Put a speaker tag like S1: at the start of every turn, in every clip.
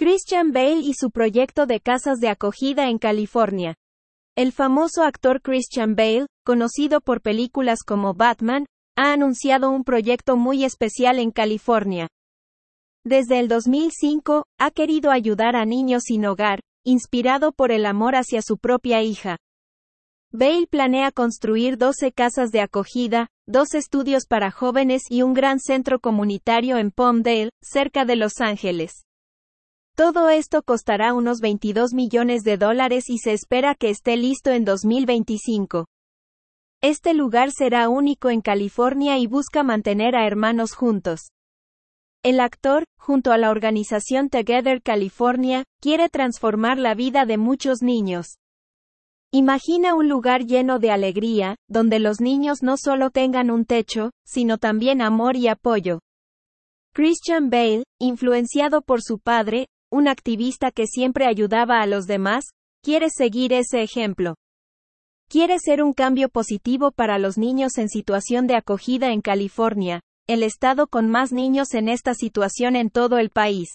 S1: Christian Bale y su proyecto de casas de acogida en California. El famoso actor Christian Bale, conocido por películas como Batman, ha anunciado un proyecto muy especial en California. Desde el 2005, ha querido ayudar a niños sin hogar, inspirado por el amor hacia su propia hija. Bale planea construir 12 casas de acogida, dos estudios para jóvenes y un gran centro comunitario en Palmdale, cerca de Los Ángeles. Todo esto costará unos 22 millones de dólares y se espera que esté listo en 2025. Este lugar será único en California y busca mantener a hermanos juntos. El actor, junto a la organización Together California, quiere transformar la vida de muchos niños. Imagina un lugar lleno de alegría, donde los niños no solo tengan un techo, sino también amor y apoyo. Christian Bale, influenciado por su padre, un activista que siempre ayudaba a los demás, quiere seguir ese ejemplo. Quiere ser un cambio positivo para los niños en situación de acogida en California, el estado con más niños en esta situación en todo el país.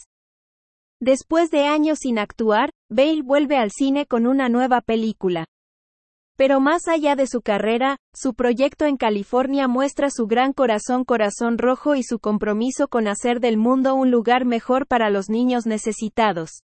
S1: Después de años sin actuar, Bale vuelve al cine con una nueva película. Pero más allá de su carrera, su proyecto en California muestra su gran corazón corazón rojo y su compromiso con hacer del mundo un lugar mejor para los niños necesitados.